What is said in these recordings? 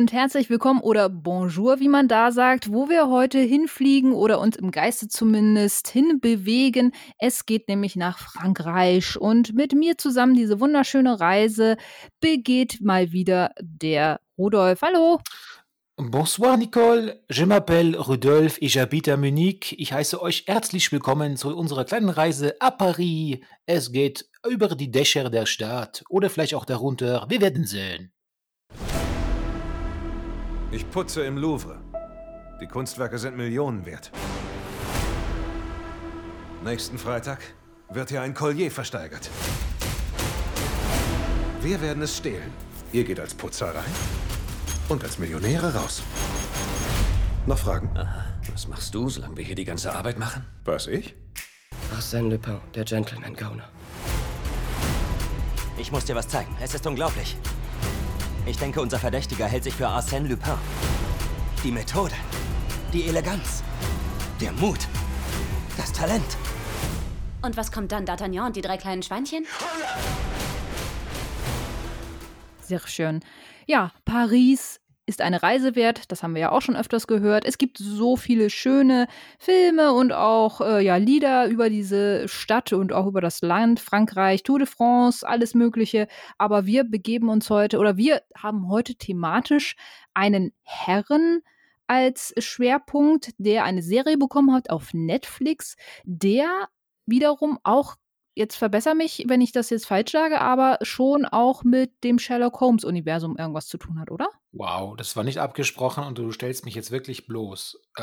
und herzlich willkommen oder Bonjour, wie man da sagt, wo wir heute hinfliegen oder uns im Geiste zumindest hinbewegen. Es geht nämlich nach Frankreich und mit mir zusammen diese wunderschöne Reise begeht mal wieder der Rudolf. Hallo. Bonsoir Nicole, je m'appelle Rudolf et j'habite à Munich. Ich heiße euch herzlich willkommen zu unserer kleinen Reise à Paris. Es geht über die Dächer der Stadt oder vielleicht auch darunter. Wir werden sehen. Ich putze im Louvre. Die Kunstwerke sind Millionen wert. Nächsten Freitag wird hier ein Collier versteigert. Wir werden es stehlen. Ihr geht als Putzer rein und als Millionäre raus. Noch Fragen? Aha. Was machst du, solange wir hier die ganze Arbeit machen? Was, ich? Arsène Lupin, der Gentleman-Gauner. Ich muss dir was zeigen. Es ist unglaublich. Ich denke, unser Verdächtiger hält sich für Arsène Lupin. Die Methode, die Eleganz, der Mut, das Talent. Und was kommt dann, D'Artagnan und die drei kleinen Schweinchen? Sehr schön. Ja, Paris ist eine Reise wert, das haben wir ja auch schon öfters gehört. Es gibt so viele schöne Filme und auch äh, ja, Lieder über diese Stadt und auch über das Land, Frankreich, Tour de France, alles Mögliche. Aber wir begeben uns heute oder wir haben heute thematisch einen Herren als Schwerpunkt, der eine Serie bekommen hat auf Netflix, der wiederum auch jetzt verbessere mich, wenn ich das jetzt falsch sage, aber schon auch mit dem Sherlock Holmes-Universum irgendwas zu tun hat, oder? Wow, das war nicht abgesprochen und du stellst mich jetzt wirklich bloß. Äh,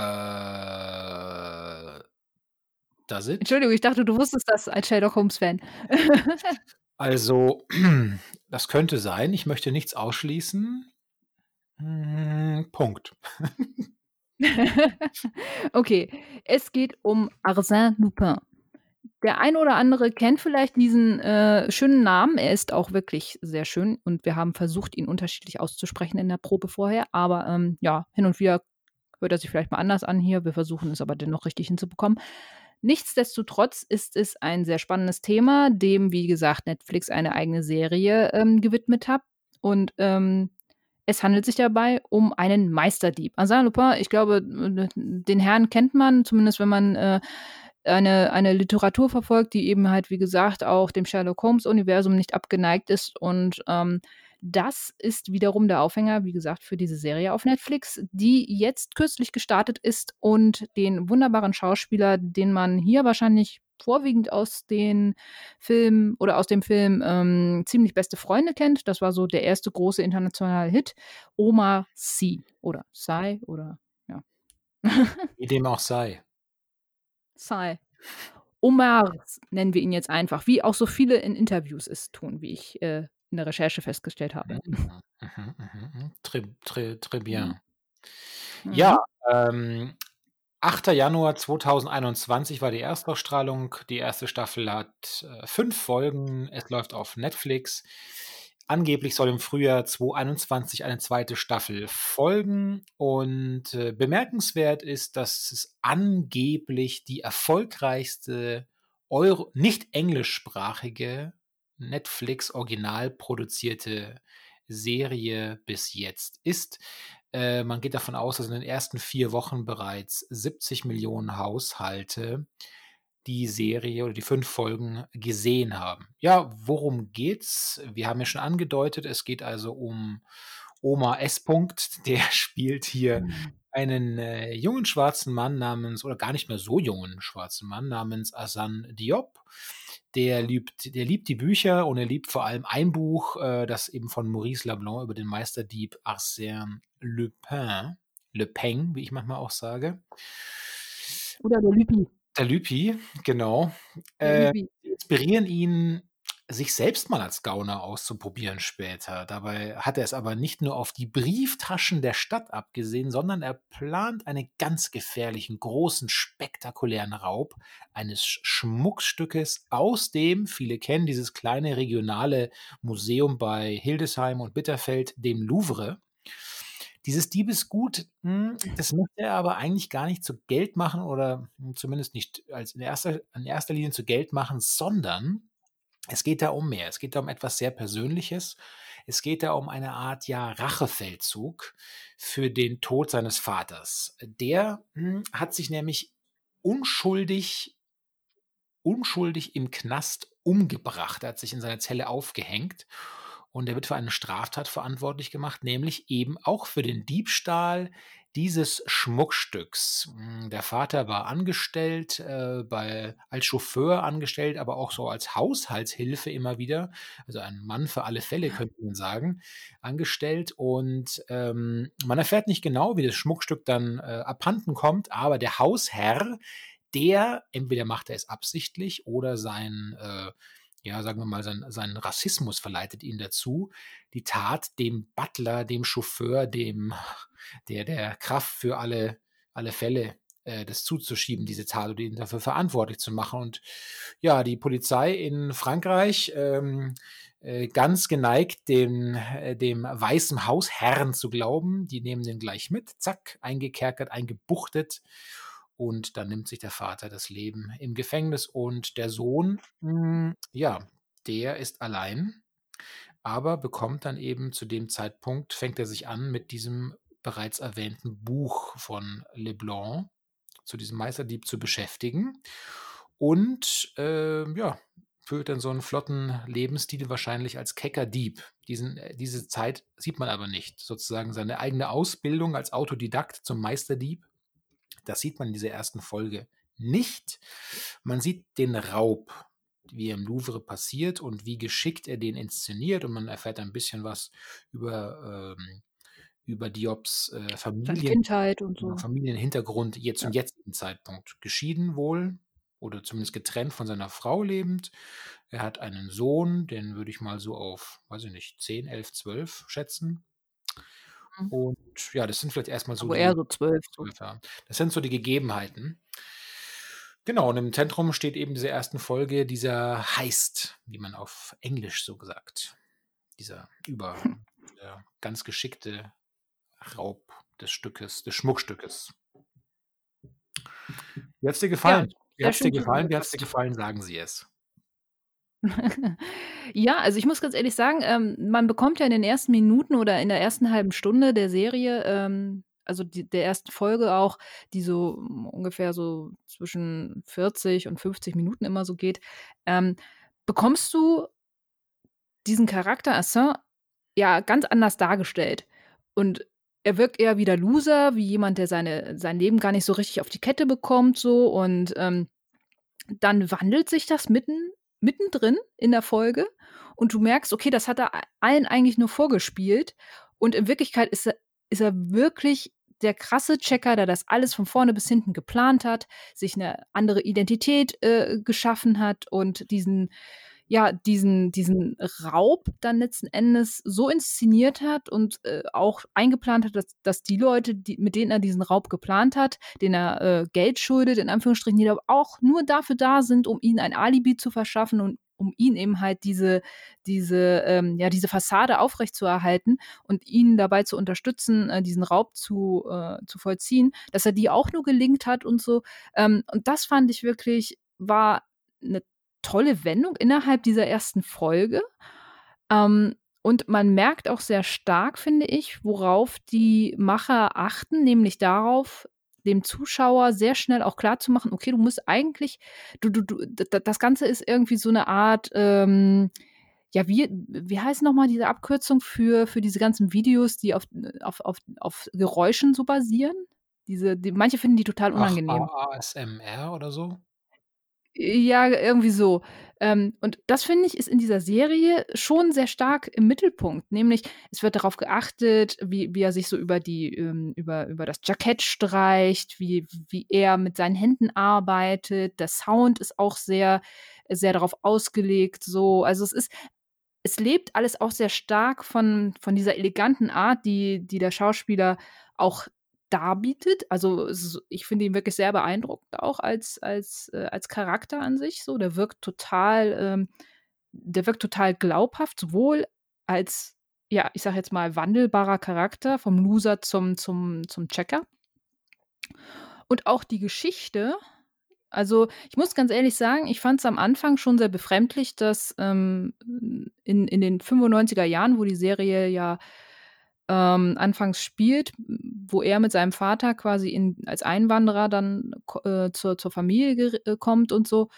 das it? Entschuldigung, ich dachte, du wusstest das als Sherlock Holmes-Fan. also, das könnte sein. Ich möchte nichts ausschließen. Hm, Punkt. okay, es geht um Arsène Lupin. Der ein oder andere kennt vielleicht diesen äh, schönen Namen. Er ist auch wirklich sehr schön und wir haben versucht, ihn unterschiedlich auszusprechen in der Probe vorher. Aber ähm, ja, hin und wieder hört er sich vielleicht mal anders an hier. Wir versuchen es aber dennoch richtig hinzubekommen. Nichtsdestotrotz ist es ein sehr spannendes Thema, dem, wie gesagt, Netflix eine eigene Serie ähm, gewidmet hat. Und ähm, es handelt sich dabei um einen Meisterdieb. Arsène Lupin, ich glaube, den Herrn kennt man, zumindest wenn man äh, eine, eine Literatur verfolgt, die eben halt, wie gesagt, auch dem Sherlock Holmes-Universum nicht abgeneigt ist. Und ähm, das ist wiederum der Aufhänger, wie gesagt, für diese Serie auf Netflix, die jetzt kürzlich gestartet ist und den wunderbaren Schauspieler, den man hier wahrscheinlich vorwiegend aus den Filmen oder aus dem Film ähm, Ziemlich beste Freunde kennt. Das war so der erste große internationale Hit. Omar Sy oder Sai oder ja. Wie dem auch sei. Sai. Omar nennen wir ihn jetzt einfach, wie auch so viele in Interviews es tun, wie ich äh, in der Recherche festgestellt habe. Mhm, mhm, mhm, très, très, très bien. Mhm. Ja, ähm, 8. Januar 2021 war die Erstausstrahlung. Die erste Staffel hat äh, fünf Folgen. Es läuft auf Netflix. Angeblich soll im Frühjahr 2021 eine zweite Staffel folgen. Und äh, bemerkenswert ist, dass es angeblich die erfolgreichste Euro nicht englischsprachige Netflix original produzierte Serie bis jetzt ist. Äh, man geht davon aus, dass in den ersten vier Wochen bereits 70 Millionen Haushalte die Serie oder die fünf Folgen gesehen haben. Ja, worum geht's? Wir haben ja schon angedeutet, es geht also um Oma S. -Punkt, der spielt hier mhm. einen äh, jungen schwarzen Mann namens, oder gar nicht mehr so jungen schwarzen Mann namens Asan Diop. Der liebt, der liebt die Bücher und er liebt vor allem ein Buch, äh, das eben von Maurice Leblanc über den Meisterdieb Arsène Lupin, Le Pen, wie ich manchmal auch sage. Oder der Lüpi. Der Lüpi, genau. Äh, inspirieren ihn, sich selbst mal als Gauner auszuprobieren später. Dabei hat er es aber nicht nur auf die Brieftaschen der Stadt abgesehen, sondern er plant einen ganz gefährlichen, großen, spektakulären Raub eines Schmuckstückes aus dem, viele kennen dieses kleine regionale Museum bei Hildesheim und Bitterfeld, dem Louvre. Dieses Diebesgut, hm, das möchte er aber eigentlich gar nicht zu Geld machen oder hm, zumindest nicht als in erster, in erster Linie zu Geld machen, sondern Es geht da um mehr. Es geht da um etwas sehr Persönliches. Es geht da um eine Art ja Rachefeldzug für den Tod seines Vaters. Der hm, hat sich nämlich unschuldig unschuldig im Knast umgebracht. Er hat sich in seiner Zelle aufgehängt und er wird für eine Straftat verantwortlich gemacht, nämlich eben auch für den Diebstahl dieses Schmuckstücks. Hm, der Vater war angestellt, äh, bei, als Chauffeur angestellt, aber auch so als Haushaltshilfe immer wieder, also ein Mann für alle Fälle, könnte man sagen, angestellt. Und ähm, man erfährt nicht genau, wie das Schmuckstück dann äh, abhanden kommt, aber der Hausherr, der, entweder macht er es absichtlich oder sein äh, ja, sagen wir mal, sein, sein Rassismus verleitet ihn dazu, die Tat dem Butler, dem Chauffeur, dem, der, der Kraft für alle, alle Fälle äh, das zuzuschieben, diese Tat und ihn dafür verantwortlich zu machen. Und ja, die Polizei in Frankreich, ähm, äh, ganz geneigt, dem, äh, dem weißen Hausherrn zu glauben. Die nehmen den gleich mit, zack, eingekerkert, eingebuchtet und dann nimmt sich der Vater das Leben im Gefängnis und der Sohn, hm, ja, der ist allein, aber bekommt dann eben zu dem Zeitpunkt, fängt er sich an mit diesem bereits erwähnten Buch von Leblanc zu diesem Meisterdieb zu beschäftigen und äh, ja, führt dann so einen flotten Lebensstil wahrscheinlich als kecker Dieb. Äh, diese Zeit sieht man aber nicht. Sozusagen seine eigene Ausbildung als Autodidakt zum Meisterdieb das sieht man in dieser ersten Folge nicht. Man sieht den Raub, wie er im Louvre passiert und wie geschickt er den inszeniert und man erfährt ein bisschen was über, ähm, über Diops äh, Familien, Kindheit und so. Familienhintergrund jetzt ja. zum jetzigen Zeitpunkt. Geschieden wohl oder zumindest getrennt von seiner Frau lebend. Er hat einen Sohn, den würde ich mal so auf, weiß ich nicht, 10, 11, 12 schätzen. Mhm. Und ja, das sind vielleicht erstmal so. Aber eher so zwölf. Ja. Das sind so die Gegebenheiten. Genau, und im Zentrum steht eben diese ersten Folge, dieser Heist, wie man auf Englisch so gesagt. Dieser über der ganz geschickte Raub des Stückes, des Schmuckstückes. Wie hat es dir gefallen? Ja, wie hat es dir gefallen? Wie hat es dir gefallen? Sagen Sie es. Ja, also ich muss ganz ehrlich sagen, ähm, man bekommt ja in den ersten Minuten oder in der ersten halben Stunde der Serie, ähm, also die, der ersten Folge auch, die so ungefähr so zwischen 40 und 50 Minuten immer so geht, ähm, bekommst du diesen Charakter Assin ja ganz anders dargestellt. Und er wirkt eher wie der Loser, wie jemand, der seine, sein Leben gar nicht so richtig auf die Kette bekommt, so und ähm, dann wandelt sich das mitten mittendrin in der Folge und du merkst, okay, das hat er allen eigentlich nur vorgespielt und in Wirklichkeit ist er, ist er wirklich der krasse Checker, der das alles von vorne bis hinten geplant hat, sich eine andere Identität äh, geschaffen hat und diesen ja, diesen, diesen Raub dann letzten Endes so inszeniert hat und äh, auch eingeplant hat, dass, dass die Leute, die, mit denen er diesen Raub geplant hat, denen er äh, Geld schuldet, in Anführungsstrichen, die auch nur dafür da sind, um ihnen ein Alibi zu verschaffen und um ihn eben halt diese, diese, ähm, ja, diese Fassade aufrechtzuerhalten und ihn dabei zu unterstützen, äh, diesen Raub zu, äh, zu vollziehen, dass er die auch nur gelingt hat und so. Ähm, und das fand ich wirklich, war eine tolle Wendung innerhalb dieser ersten Folge. Ähm, und man merkt auch sehr stark, finde ich, worauf die Macher achten, nämlich darauf, dem Zuschauer sehr schnell auch klar zu machen, okay, du musst eigentlich, du, du, du, das Ganze ist irgendwie so eine Art, ähm, ja, wie, wie heißt nochmal diese Abkürzung für, für diese ganzen Videos, die auf, auf, auf, auf Geräuschen so basieren? Diese, die, manche finden die total unangenehm. Ach, ASMR oder so? Ja, irgendwie so. Ähm, und das finde ich ist in dieser Serie schon sehr stark im Mittelpunkt. Nämlich, es wird darauf geachtet, wie, wie er sich so über die, ähm, über, über das Jackett streicht, wie, wie er mit seinen Händen arbeitet. Der Sound ist auch sehr, sehr darauf ausgelegt. So, also es ist, es lebt alles auch sehr stark von, von dieser eleganten Art, die, die der Schauspieler auch darbietet. Also ich finde ihn wirklich sehr beeindruckend auch als, als, äh, als Charakter an sich. So, der wirkt total, ähm, der wirkt total glaubhaft, sowohl als, ja, ich sag jetzt mal, wandelbarer Charakter, vom Loser zum, zum, zum Checker. Und auch die Geschichte, Also, ich muss ganz ehrlich sagen, ich fand es am Anfang schon sehr befremdlich, dass, ähm, in in den 95er Jahren, wo die Serie ja, ähm, anfangs spielt, wo er mit seinem Vater quasi in als Einwanderer dann äh, zur zur Familie äh, kommt und so,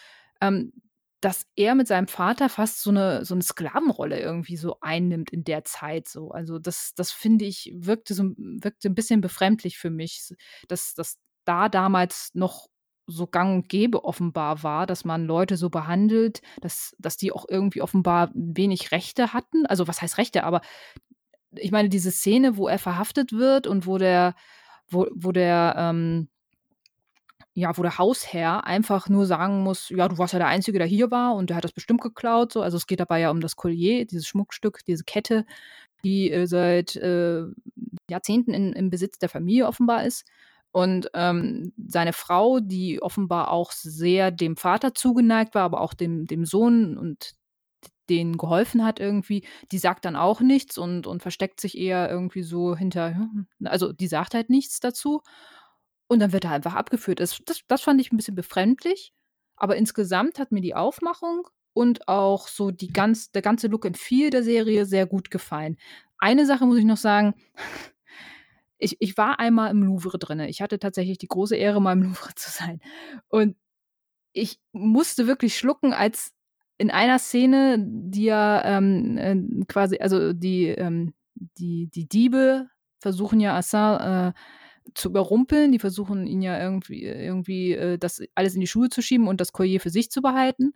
ähm, dass er mit seinem Vater fast so 'ne so 'ne Sklavenrolle irgendwie so einnimmt in der Zeit so. Also, das das finde ich, wirkte so wirkte 'n bisschen befremdlich für mich, dass dass da damals noch so gang und gäbe offenbar war, dass man Leute so behandelt, dass dass die auch irgendwie offenbar wenig Rechte hatten. Also, was heißt Rechte, aber ich meine, diese Szene, wo er verhaftet wird und wo der wo wo der, ähm ja, wo der Hausherr einfach nur sagen muss: „Ja, du warst ja der Einzige, der hier war und der hat das bestimmt geklaut“, so. Also, es geht dabei ja um das Collier, dieses Schmuckstück, diese Kette, die, äh, seit, äh, Jahrzehnten in im Besitz der Familie offenbar ist. Und, ähm, seine Frau, die offenbar auch sehr dem Vater zugeneigt war, aber auch dem dem Sohn und denen geholfen hat irgendwie, die sagt dann auch nichts und und versteckt sich eher irgendwie so hinter hm, also, die sagt halt nichts dazu. Und dann wird er einfach abgeführt. Das das das fand ich 'n bisschen befremdlich, aber insgesamt hat mir die Aufmachung und auch so die ganz der ganze Look and Feel der Serie sehr gut gefallen. Eine Sache muss ich noch sagen, ich ich war einmal im Louvre drinne. Ich hatte tatsächlich die große Ehre, mal im Louvre zu sein. Und ich musste wirklich schlucken, als in einer Szene, die ja, ähm, äh, quasi also, die, ähm die die Diebe versuchen ja Arsène, äh, zu überrumpeln. Die versuchen ihn ja irgendwie irgendwie, äh, das alles in die Schuhe zu schieben und das Collier für sich zu behalten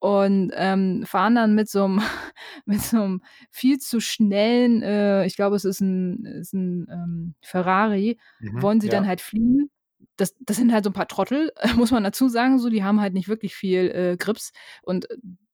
und, ähm, fahren dann mit so 'nem mit so 'nem viel zu schnellen, äh ich glaube, es ist 'n ist 'n, ähm, Ferrari, Mhm, wollen sie dann ja. halt fliehen. Das das sind halt so 'n paar Trottel, muss man dazu sagen so, die haben halt nicht wirklich viel, äh, Grips und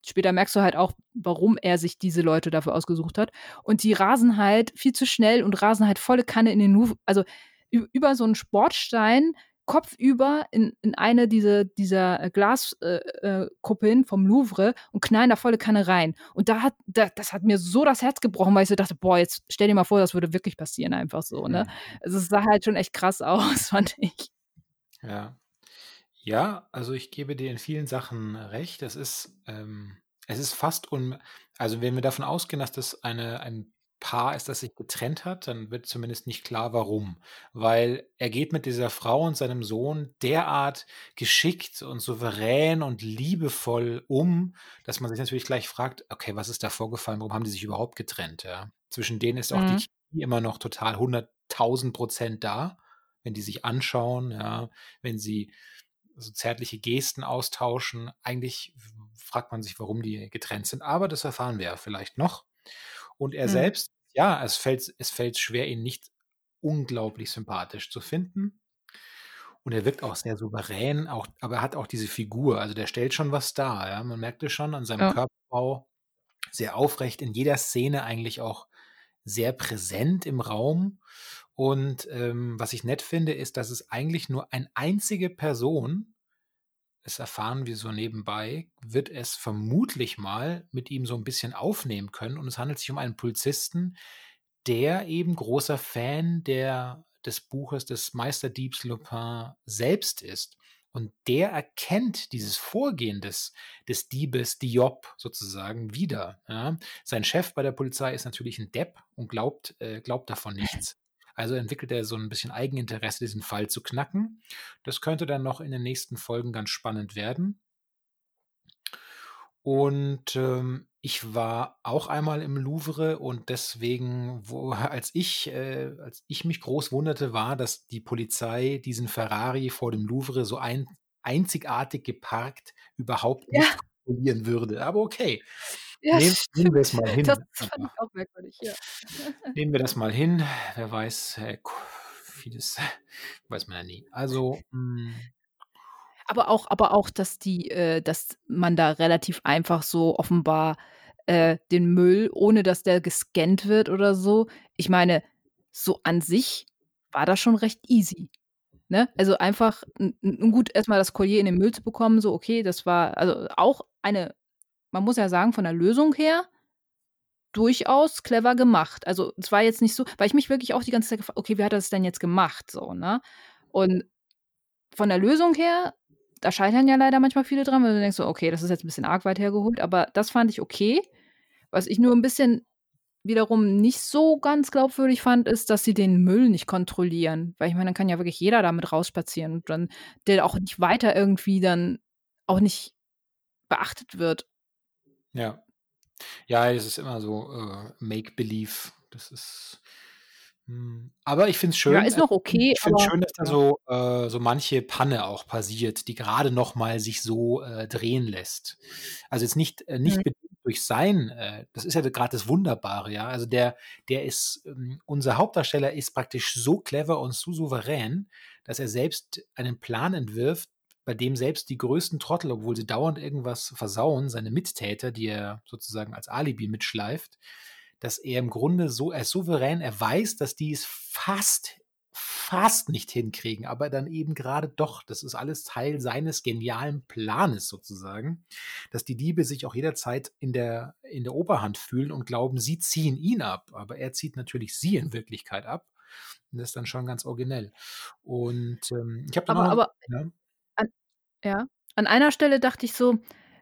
später merkst du halt auch, warum er sich diese Leute dafür ausgesucht hat. Und die rasen halt viel zu schnell und rasen halt volle Kanne in den Louvre also, über so 'n Sportstein kopfüber in in eine diese dieser, äh, Glas äh, äh, Kuppeln vom Louvre und knallen da volle Kanne rein. Und da hat da das hat mir so das Herz gebrochen, weil ich so dachte: „Boah, jetzt stell dir mal vor, das würde wirklich passieren einfach so“, ne? Also, es sah halt schon echt krass aus, fand ich. Ja. Ja, also, ich gebe dir in vielen Sachen recht. Es ist, ähm es ist fast un also, wenn wir davon ausgehen, dass das eine ein Paar ist, das sich getrennt hat, dann wird zumindest nicht klar, warum. Weil er geht mit dieser Frau und seinem Sohn derart geschickt und souverän und liebevoll um, dass man sich natürlich gleich fragt: „Okay, was ist da vorgefallen? Warum haben die sich überhaupt getrennt?“, ja? Zwischen denen ist auch die Mhm. Chemie immer noch total 100.000 % da, wenn die sich anschauen, ja, wenn sie so zärtliche Gesten austauschen. Eigentlich fragt man sich, warum die getrennt sind, aber das erfahren wir ja vielleicht noch. Und er Mhm. selbst, ja, es fällt es fällt schwer, ihn nicht unglaublich sympathisch zu finden. Und er wirkt auch sehr souverän, auch aber er hat auch diese Figur. Also, der stellt schon was dar, ja? Man merkt es schon an seinem Ja. Körperbau. Sehr aufrecht, in jeder Szene eigentlich auch sehr präsent im Raum. Und, ähm, was ich nett finde, ist, dass es eigentlich nur ein einzige Person das erfahren wir so nebenbei, wird es vermutlich mal mit ihm so 'n bisschen aufnehmen können. Und es handelt sich um einen Polizisten, der eben großer Fan der des Buches des Meisterdiebs Lupin selbst ist. Und der erkennt dieses Vorgehen des des Diebes Diop sozusagen wieder, ja? Sein Chef bei der Polizei ist natürlich 'n Depp und glaubt äh, glaubt davon nichts. Also, entwickelt er so 'n bisschen Eigeninteresse, diesen Fall zu knacken. Das könnte dann noch in den nächsten Folgen ganz spannend werden. Und, ähm, ich war auch einmal im Louvre und deswegen, wo als ich äh, als ich mich groß wunderte, war, dass die Polizei diesen Ferrari vor dem Louvre so ein einzigartig geparkt überhaupt nicht Ja. kontrollieren würde. Aber okay, Ja, nehm nehmen wir es mal Das hin. fand ich auch merkwürdig, ja. Nehmen wir das mal hin. Wer weiß, äh, vieles weiß man ja nie. Also, hm Aber auch aber auch, dass die äh, dass man da relativ einfach so offenbar, äh, den Müll, ohne dass der gescannt wird oder so ich meine, so an sich war das schon recht easy, ne? Also, einfach gut, erst mal das Collier in den Müll zu bekommen, so okay, das war also, auch eine man muss ja sagen, von der Lösung her durchaus clever gemacht. Also, es war jetzt nicht so weil ich mich wirklich auch die ganze Zeit gefra „Okay, wie hat er das denn jetzt gemacht?“ So, ne? Und von der Lösung her da scheitern ja leider manchmal viele dran, weil du denkst so: „Okay, das ist jetzt ein bisschen arg weit hergeholt“, aber das fand ich okay. Was ich nur ein bisschen wiederum nicht so ganz glaubwürdig fand, ist, dass sie den Müll nicht kontrollieren. Weil ich meine, dann kann ja wirklich jeder damit rausspazieren und dann der auch nicht weiter irgendwie dann auch nicht beachtet wird. Ja. Ja, es ist immer so äh, Make-Believe. Das ist. Hm. Aber ich finde es schön. Ja, ist noch okay. Ich finde schön, dass da so, äh, so manche Panne auch passiert, die gerade noch mal sich so äh, drehen lässt. Also jetzt nicht, äh, nicht mhm. durch sein, äh, das ist ja gerade das Wunderbare, ja. Also der, der ist, ähm, unser Hauptdarsteller ist praktisch so clever und so souverän, dass er selbst einen Plan entwirft, bei dem selbst die größten Trottel, obwohl sie dauernd irgendwas versauen, seine Mittäter, die er sozusagen als Alibi mitschleift, dass er im Grunde so, er ist souverän, er weiß, dass die es fast, fast nicht hinkriegen, aber dann eben gerade doch, das ist alles Teil seines genialen Planes sozusagen, dass die Diebe sich auch jederzeit in der, in der Oberhand fühlen und glauben, sie ziehen ihn ab, aber er zieht natürlich sie in Wirklichkeit ab. Und das ist dann schon ganz originell. Und ähm, ich habe aber, noch, aber ja. Ja. An einer Stelle dachte ich so: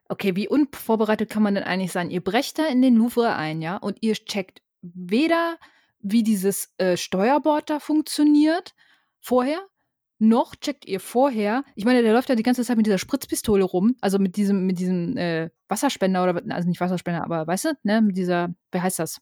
„Okay, wie unvorbereitet kann man denn eigentlich sein?“ Ihr brecht da in den Louvre ein, ja, und ihr checkt weder, wie dieses, äh, Steuerbord da funktioniert vorher, noch checkt ihr vorher ich meine, der läuft ja die ganze Zeit mit dieser Spritzpistole rum, also mit diesem mit diesem, äh, Wasserspender oder also nicht Wasserspender, aber weißt du, ne, mit dieser wie heißt das?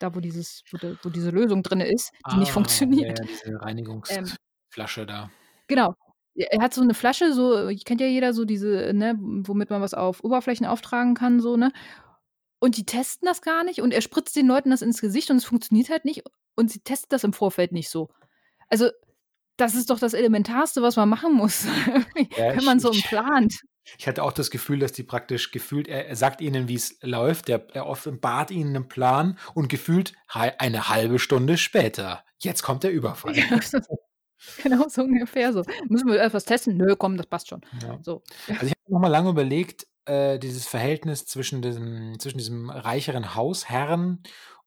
Da, wo dieses wo de wo diese Lösung drin ist, die nicht Ah, funktioniert. ja, diese Ähm Reinigungsflasche da. Genau. Er hat so 'ne Flasche, so kennt ja jeder so diese, ne, womit man was auf Oberflächen auftragen kann, so, ne? Und die testen das gar nicht und er spritzt den Leuten das ins Gesicht und es funktioniert halt nicht und sie testen das im Vorfeld nicht so. Also, das ist doch das Elementarste, was man machen muss, Ja, wenn man so ich plant. ich hatte auch das Gefühl, dass die praktisch gefühlt er er sagt ihnen, wie's läuft, er er offenbart ihnen 'nen Plan und gefühlt eine halbe Stunde später: „Jetzt kommt der Überfall.“ Ja, genau so ungefähr so. „Müssen wir etwas testen?“ „Nö, komm, das passt schon.“ Ja. So. Also, ich habe noch mal lange überlegt, äh, dieses Verhältnis zwischen diesem zwischen diesem reicheren Hausherrn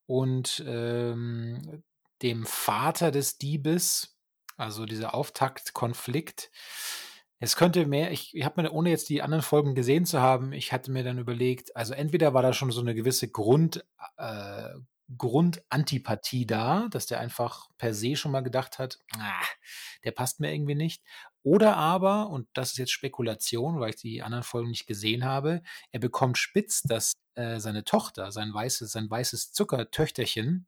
und, ähm, dem Vater des Diebes, also dieser Auftaktkonflikt. Es könnte mehr ich ich habe mir ohne jetzt die anderen Folgen gesehen zu haben ich hatte mir dann überlegt, also entweder war da schon so 'ne gewisse Grund äh, Grundantipathie da, dass der einfach per se schon mal gedacht hat: „Ah, der passt mir irgendwie nicht.“ Oder aber, und das ist jetzt Spekulation, weil ich die anderen Folgen nicht gesehen habe, er bekommt spitz, dass, äh, seine Tochter, sein weißes sein weißes Zuckertöchterchen,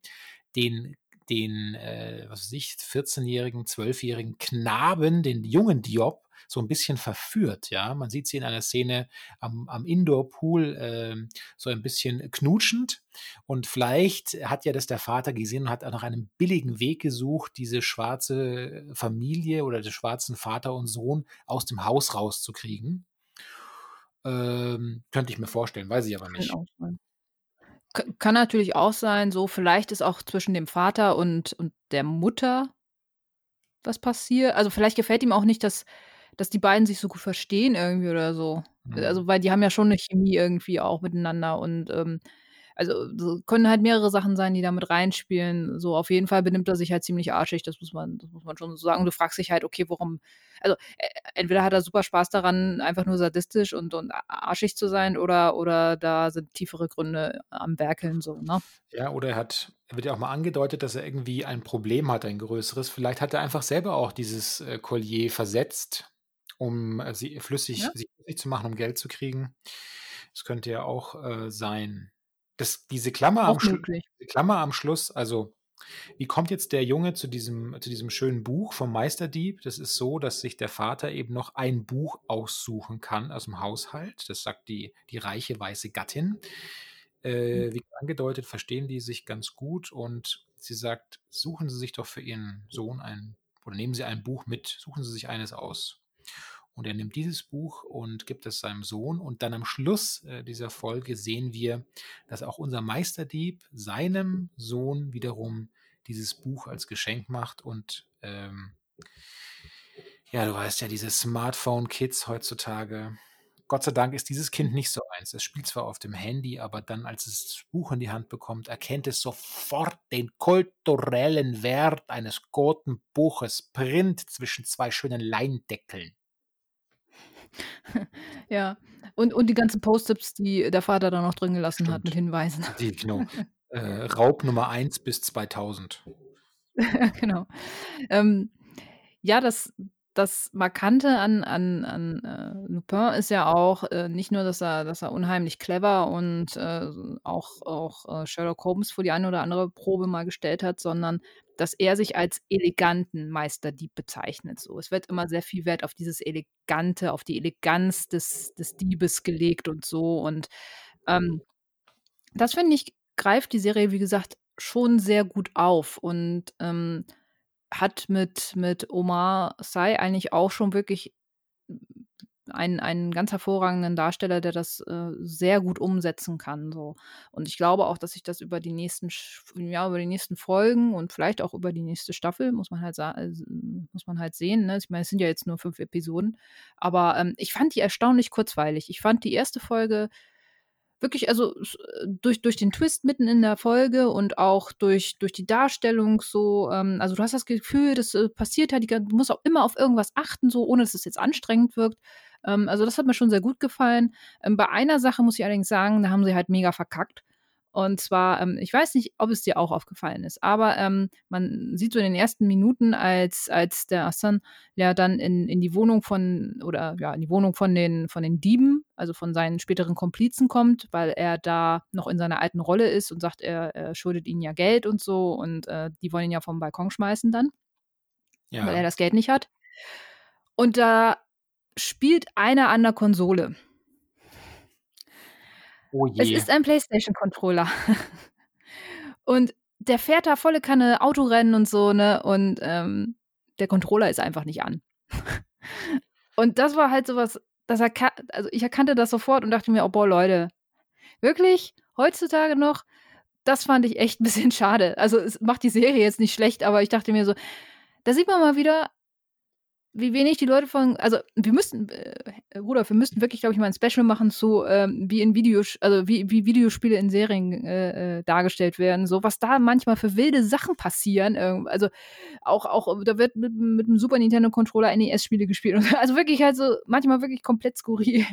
den den, äh, was weiß ich, 14-jährigen, 12-jährigen Knaben, den jungen Diop, so 'n bisschen verführt, ja? Man sieht sie in einer Szene am am Indoor-Pool, ähm, so ein bisschen knutschend und vielleicht hat ja das der Vater gesehen und hat nach einem billigen Weg gesucht, diese schwarze Familie oder den schwarzen Vater und Sohn aus dem Haus rauszukriegen. Ähm, könnte ich mir vorstellen, weiß ich aber nicht. kann natürlich auch sein, so vielleicht ist auch zwischen dem Vater und und der Mutter was passiert. Also, vielleicht gefällt ihm auch nicht, dass dass die beiden sich so gut verstehen irgendwie oder so. Mhm. Also, weil die haben ja schon 'ne Chemie irgendwie auch miteinander und, ähm also, so können halt mehrere Sachen sein, die da mit reinspielen. So, auf jeden Fall benimmt er sich halt ziemlich arschig, das muss man das muss man schon so sagen. Und du fragst dich halt: „Okay, warum“ also, e entweder hat er super Spaß daran, einfach nur sadistisch und und arschig zu sein oder oder da sind tiefere Gründe am Werkeln so, ne? Ja, oder er hat wird ja auch mal angedeutet, dass er irgendwie ein Problem hat, ein größeres. Vielleicht hat er einfach selber auch dieses, äh, Collier versetzt, um, äh, sie flüssig Ja. sich flüssig zu machen, um Geld zu kriegen. Das könnte ja auch, äh, sein. Das diese Klammer am Auch Schlu möglich. die Klammer am Schluss, also, wie kommt jetzt der Junge zu diesem zu diesem schönen Buch vom Meisterdieb? Das ist so, dass sich der Vater eben noch ein Buch aussuchen kann aus'm Haushalt. Das sagt die die reiche weiße Gattin. Hm. Äh, wie angedeutet, verstehen die sich ganz gut und sie sagt: „Suchen Sie sich doch für Ihren Sohn ein oder nehmen Sie ein Buch mit. Suchen Sie sich eines aus.“ Und er nimmt dieses Buch und gibt es seinem Sohn und dann am Schluss, äh, dieser Folge sehen wir, dass auch unser Meisterdieb seinem Sohn wiederum dieses Buch als Geschenk macht und, ähm ja, du weißt ja, diese Smartphone-Kids heutzutage. Gott sei Dank ist dieses Kind nicht so eins. Es spielt zwar auf dem Handy, aber dann, als es das Buch in die Hand bekommt, erkennt es sofort den kulturellen Wert eines guten Buches. Print zwischen 2 schönen Leindeckeln. Ja. Und und die ganzen Post-its, die der Vater da noch drin gelassen hat mit Stimmt. Hinweisen. Die genau. Äh, Raub Nummer 1 bis 2000. Genau. Ähm, ja, das das Markante an an an, äh, Lupin ist ja auch, äh, nicht nur, dass er dass er unheimlich clever und, äh, auch auch, äh, Sherlock Holmes vor die eine oder andere Probe mal gestellt hat, sondern dass er sich als eleganten Meisterdieb bezeichnet so. Es wird immer sehr viel Wert auf dieses Elegante, auf die Eleganz des des Diebes gelegt und so und, ähm, das finde ich, greift die Serie, wie gesagt, schon sehr gut auf und, ähm, hat mit mit Omar Sy eigentlich auch schon wirklich einen einen ganz hervorragenden Darsteller, der das, äh, sehr gut umsetzen kann so. Und ich glaube auch, dass sich das über die nächsten ja, über die nächsten Folgen und vielleicht auch über die nächste Staffel, muss man halt äh, muss man halt sehen, ne? Ich meine, es sind ja jetzt nur 5 Episoden, aber, ähm, ich fand die erstaunlich kurzweilig. Ich fand die erste Folge wirklich also, s durch durch den Twist mitten in der Folge und auch durch durch die Darstellung so, ähm also, du hast das Gefühl, das, äh, passiert gan du musst auch immer auf irgendwas achten, so ohne dass es jetzt anstrengend wirkt. Ähm, also, das hat mir schon sehr gut gefallen. Ähm, bei einer Sache muss ich allerdings sagen, da haben sie halt mega verkackt. Und zwar, ähm, ich weiß nicht, ob es dir auch aufgefallen ist, aber, ähm, man sieht so in den ersten Minuten, als als der Arsène ja dann in in die Wohnung von oder ja, in die Wohnung von den von den Dieben, also von seinen späteren Komplizen kommt, weil er da noch in seiner alten Rolle ist und sagt, er er schuldet ihnen ja Geld und so und, äh, die wollen ihn ja vom Balkon schmeißen dann weil er Ja. das Geld nicht hat. Und da spielt einer an der Konsole. Oh Es je. ist ein PlayStation-Controller. Und der fährt da volle Kanne Autorennen und so, ne? Und, ähm, der Controller ist einfach nicht an. Und das war halt so was, das erka also, ich erkannte das sofort und dachte mir: „Oh, boah, Leute, wirklich? Heutzutage noch?“ Das fand ich echt 'n bisschen schade. Also, es macht die Serie jetzt nicht schlecht, aber ich dachte mir so, da sieht man mal wieder, wie wenig die Leute von also, wir müssten, äh, Rudolf, wir müssten wirklich, glaube ich, mal 'n Special machen zu, ähm, wie in Videosch also, wie wie Videospiele in Serien, äh, äh, dargestellt werden, so was da manchmal für wilde Sachen passieren. Ähm, also, auch auch da wird mit mit 'm Super Nintendo Controller NES-Spiele gespielt und also, wirklich halt so manchmal wirklich komplett skurril.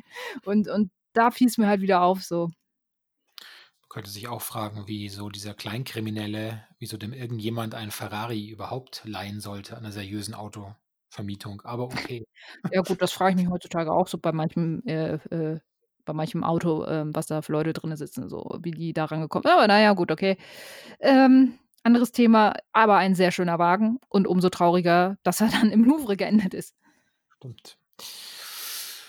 Und und da fiel's mir halt wieder auf so. Man könnte sich auch fragen, wieso dieser Kleinkriminelle wieso dem irgendjemand einen Ferrari überhaupt leihen sollte an 'ner seriösen Autovermietung, aber okay. Ja gut, das frage ich mich heutzutage auch so bei manchem, äh, äh bei manchem Auto, ähm, was da für Leute drinne sitzen, so wie die da rangekommen aber na ja, gut, okay. Ähm, anderes Thema, aber ein sehr schöner Wagen und umso trauriger, dass er dann im Louvre geendet ist. Stimmt.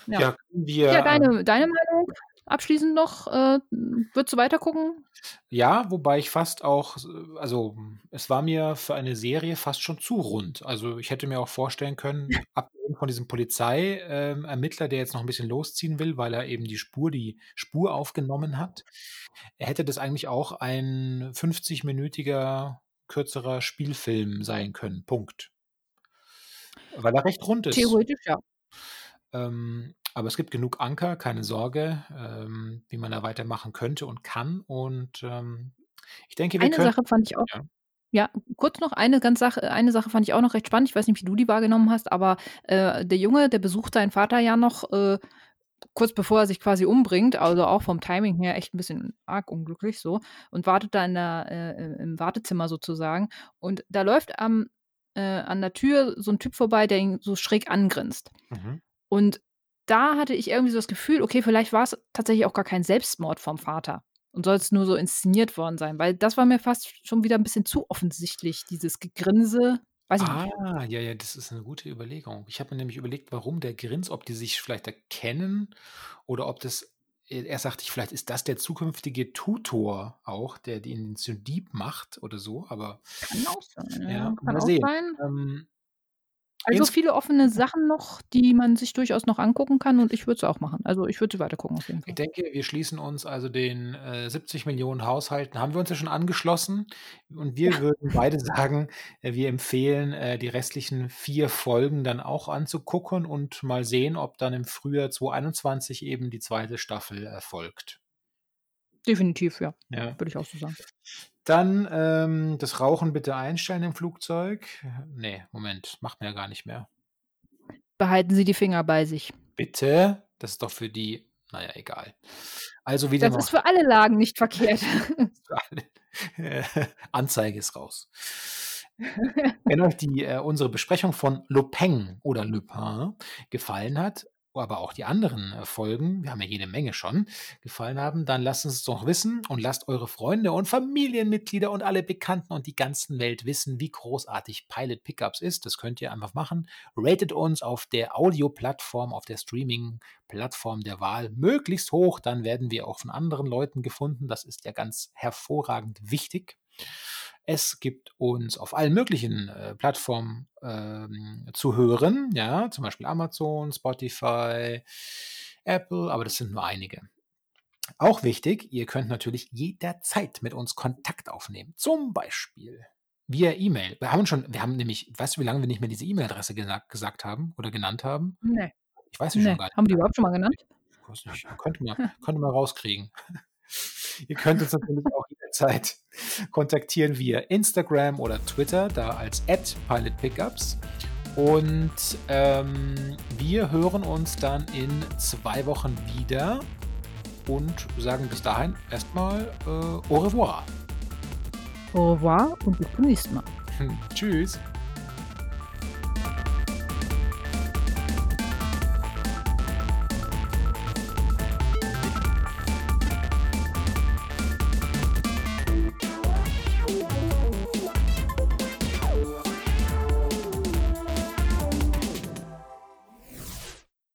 Ja. Ja, wir, Ja, ähm deine deine Meinung abschließend noch, äh, würdest du weitergucken? Ja, wobei ich fast auch s also, es war mir für eine Serie fast schon zu rund. Also, ich hätte mir auch vorstellen können, abgesehen von diesem Polizei ähm, der jetzt noch 'n bisschen losziehen will, weil er eben die Spur die Spur aufgenommen hat, hätte das eigentlich auch ein 50-minütiger kürzerer Spielfilm sein können, Punkt. Weil er recht rund ist. Theoretisch ja. Ähm, aber es gibt genug Anker, keine Sorge, ähm, wie man da weitermachen könnte und kann. Und, ähm, ich denke, wir Eine können Sache fand ich auch ja. ja, kurz noch eine ganz Sache eine Sache fand ich auch noch recht spannend. Ich weiß nicht, wie du die wahrgenommen hast, aber, äh, der Junge, der besucht seinen Vater ja noch, äh, kurz bevor er sich quasi umbringt, also auch vom Timing her echt 'n bisschen arg unglücklich so und wartet da in der äh, im Wartezimmer sozusagen. Und da läuft am äh, an der Tür so 'n Typ vorbei, der ihn so schräg angrinst. Mhm. Und da hatte ich irgendwie so das Gefühl, okay, vielleicht war's tatsächlich auch gar kein Selbstmord vom Vater und soll es nur so inszeniert worden sein, weil das war mir fast schon wieder 'n bisschen zu offensichtlich, dieses Gegrinse. Weiß ich nicht. Ah, ja, ja, das ist 'ne gute Überlegung. Ich habe mir nämlich überlegt, warum der grinst, ob die sich vielleicht erkennen oder ob das e erst dachte ich, vielleicht ist das der zukünftige Tutor auch, der den zum Dieb macht oder so, aber Kann auch sein, ja, ja, kann auch sehen. sein. Ähm Also, ins viele offene Sachen noch, die man sich durchaus noch angucken kann und ich würde es auch machen. Also, ich würde sie weitergucken auf jeden Ich denke, wir schließen uns also den, äh, 70 Millionen Haushalten haben wir uns ja schon angeschlossen und wir Ja. würden beide sagen, äh, wir empfehlen, äh, die restlichen 4 Folgen dann auch anzugucken und mal sehen, ob dann im Frühjahr 2021 eben die 2. Staffel erfolgt. Definitiv, ja. Ja. Würde ich auch so sagen. Dann, ähm, das Rauchen bitte einstellen im Flugzeug. Ne, Moment, macht man ja gar nicht mehr. Behalten Sie die Finger bei sich. Bitte? Das ist doch für die naja, egal. Also wieder Das ist für alle Lagen nicht verkehrt. Anzeige ist raus. Wenn euch die, äh, unsere Besprechung von Lopeng oder Lupin gefallen hat, aber auch die anderen äh, Folgen, wir haben ja jede Menge schon, gefallen haben, dann lasst uns doch wissen und lasst eure Freunde und Familienmitglieder und alle Bekannten und die ganzen Welt wissen, wie großartig Pilot Pickups ist. Das könnt ihr einfach machen. Ratet uns auf der Audio-Plattform, auf der Streaming-Plattform der Wahl möglichst hoch, dann werden wir auch von anderen Leuten gefunden. Das ist ja ganz hervorragend wichtig. Es gibt uns auf allen möglichen äh, Plattformen ähm, zu hören, ja, zum Beispiel Amazon, Spotify, Apple, aber das sind nur einige. Auch wichtig, ihr könnt natürlich jederzeit mit uns Kontakt aufnehmen. Zum Beispiel via E-Mail. Wir haben schon, wir haben nämlich, weißt du, wie lange wir nicht mehr diese E-Mail-Adresse gesagt, gesagt haben oder genannt haben? Nee. Ich weiß sie nee. schon gar nicht. Haben die überhaupt schon mal genannt? Ich weiß nicht. Könnte man, könnte man rauskriegen. Ihr könnt uns natürlich auch jederzeit kontaktieren via Instagram oder Twitter, da als @pilotpickups. Und ähm, wir hören uns dann in zwei Wochen wieder und sagen bis dahin erstmal äh, au revoir. Au revoir und bis zum nächsten Mal. Tschüss.